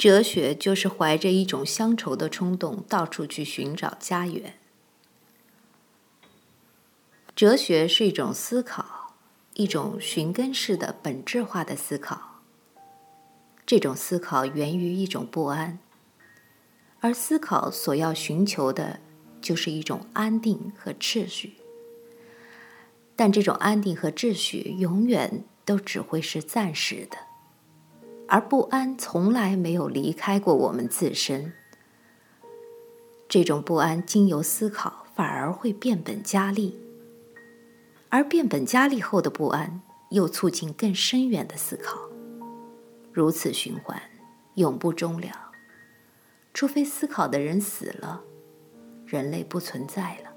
哲学就是怀着一种乡愁的冲动，到处去寻找家园。哲学是一种思考，一种寻根式的本质化的思考。这种思考源于一种不安，而思考所要寻求的，就是一种安定和秩序。但这种安定和秩序，永远都只会是暂时的。而不安从来没有离开过我们自身。这种不安经由思考，反而会变本加厉。而变本加厉后的不安，又促进更深远的思考。如此循环，永不终了。除非思考的人死了，人类不存在了。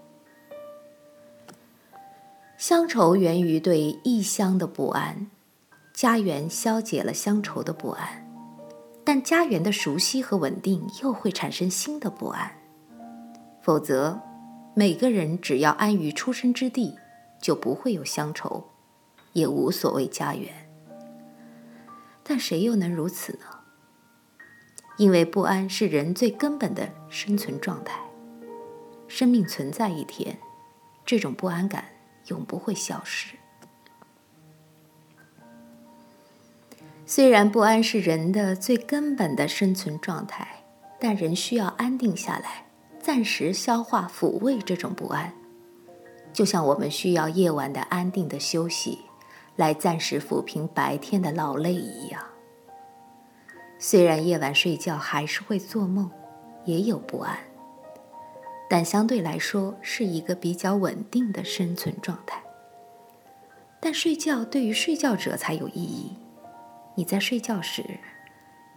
乡愁源于对异乡的不安。家园消解了乡愁的不安，但家园的熟悉和稳定又会产生新的不安。否则，每个人只要安于出生之地，就不会有乡愁，也无所谓家园。但谁又能如此呢？因为不安是人最根本的生存状态。生命存在一天，这种不安感永不会消失。虽然不安是人的最根本的生存状态，但人需要安定下来，暂时消化抚慰这种不安，就像我们需要夜晚的安定的休息，来暂时抚平白天的劳累一样。虽然夜晚睡觉还是会做梦，也有不安，但相对来说是一个比较稳定的生存状态。但睡觉对于睡觉者才有意义。你在睡觉时，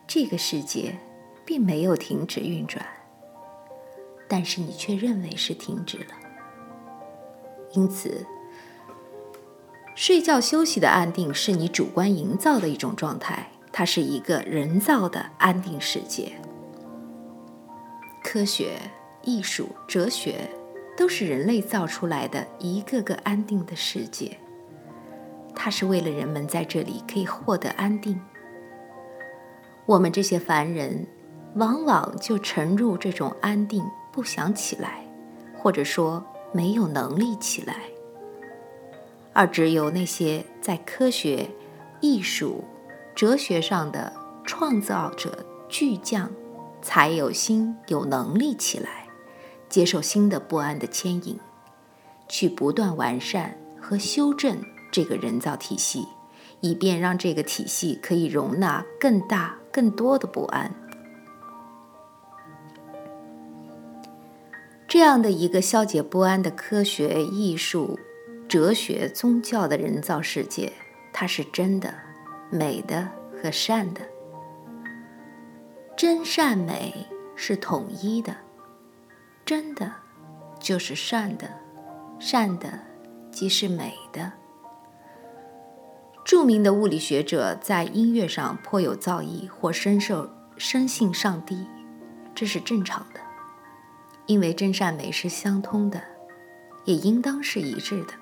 这个世界并没有停止运转，但是你却认为是停止了。因此，睡觉休息的安定是你主观营造的一种状态，它是一个人造的安定世界。科学、艺术、哲学都是人类造出来的一个个安定的世界。它是为了人们在这里可以获得安定。我们这些凡人，往往就沉入这种安定，不想起来，或者说没有能力起来。而只有那些在科学、艺术、哲学上的创造者、巨匠，才有心、有能力起来，接受新的不安的牵引，去不断完善和修正。这个人造体系，以便让这个体系可以容纳更大、更多的不安。这样的一个消解不安的科学、艺术、哲学、宗教的人造世界，它是真的、美的和善的。真善美是统一的，真的就是善的，善的即是美的。著名的物理学者在音乐上颇有造诣或深受深信上帝，这是正常的，因为真善美是相通的，也应当是一致的。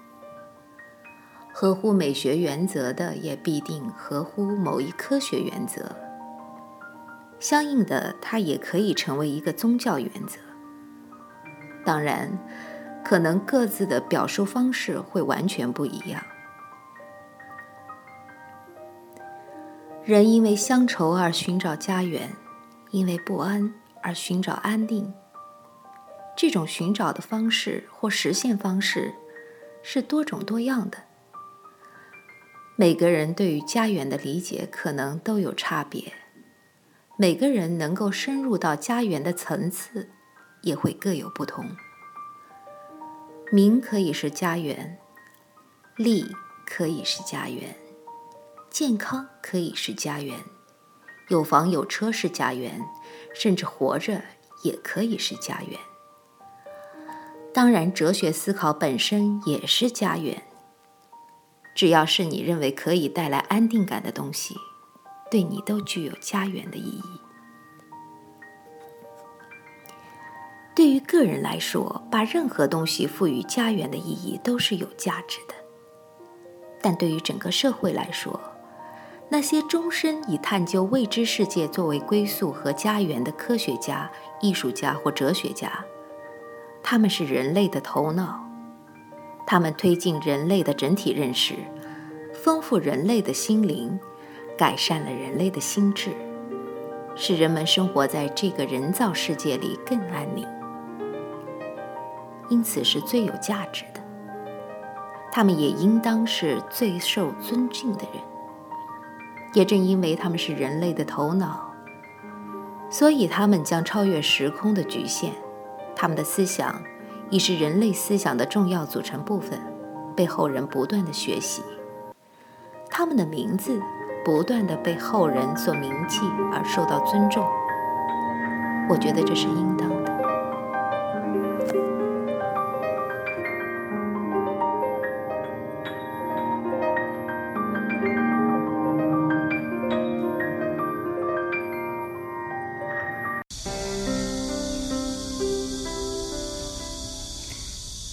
合乎美学原则的，也必定合乎某一科学原则。相应的，它也可以成为一个宗教原则。当然，可能各自的表述方式会完全不一样。人因为乡愁而寻找家园，因为不安而寻找安定。这种寻找的方式或实现方式是多种多样的。每个人对于家园的理解可能都有差别，每个人能够深入到家园的层次也会各有不同。名可以是家园，利可以是家园。健康可以是家园，有房有车是家园，甚至活着也可以是家园。当然，哲学思考本身也是家园。只要是你认为可以带来安定感的东西，对你都具有家园的意义。对于个人来说，把任何东西赋予家园的意义都是有价值的。但对于整个社会来说，那些终身以探究未知世界作为归宿和家园的科学家、艺术家或哲学家，他们是人类的头脑，他们推进人类的整体认识，丰富人类的心灵，改善了人类的心智，使人们生活在这个人造世界里更安宁，因此是最有价值的。他们也应当是最受尊敬的人。也正因为他们是人类的头脑，所以他们将超越时空的局限。他们的思想已是人类思想的重要组成部分，被后人不断的学习。他们的名字不断的被后人所铭记而受到尊重。我觉得这是应当。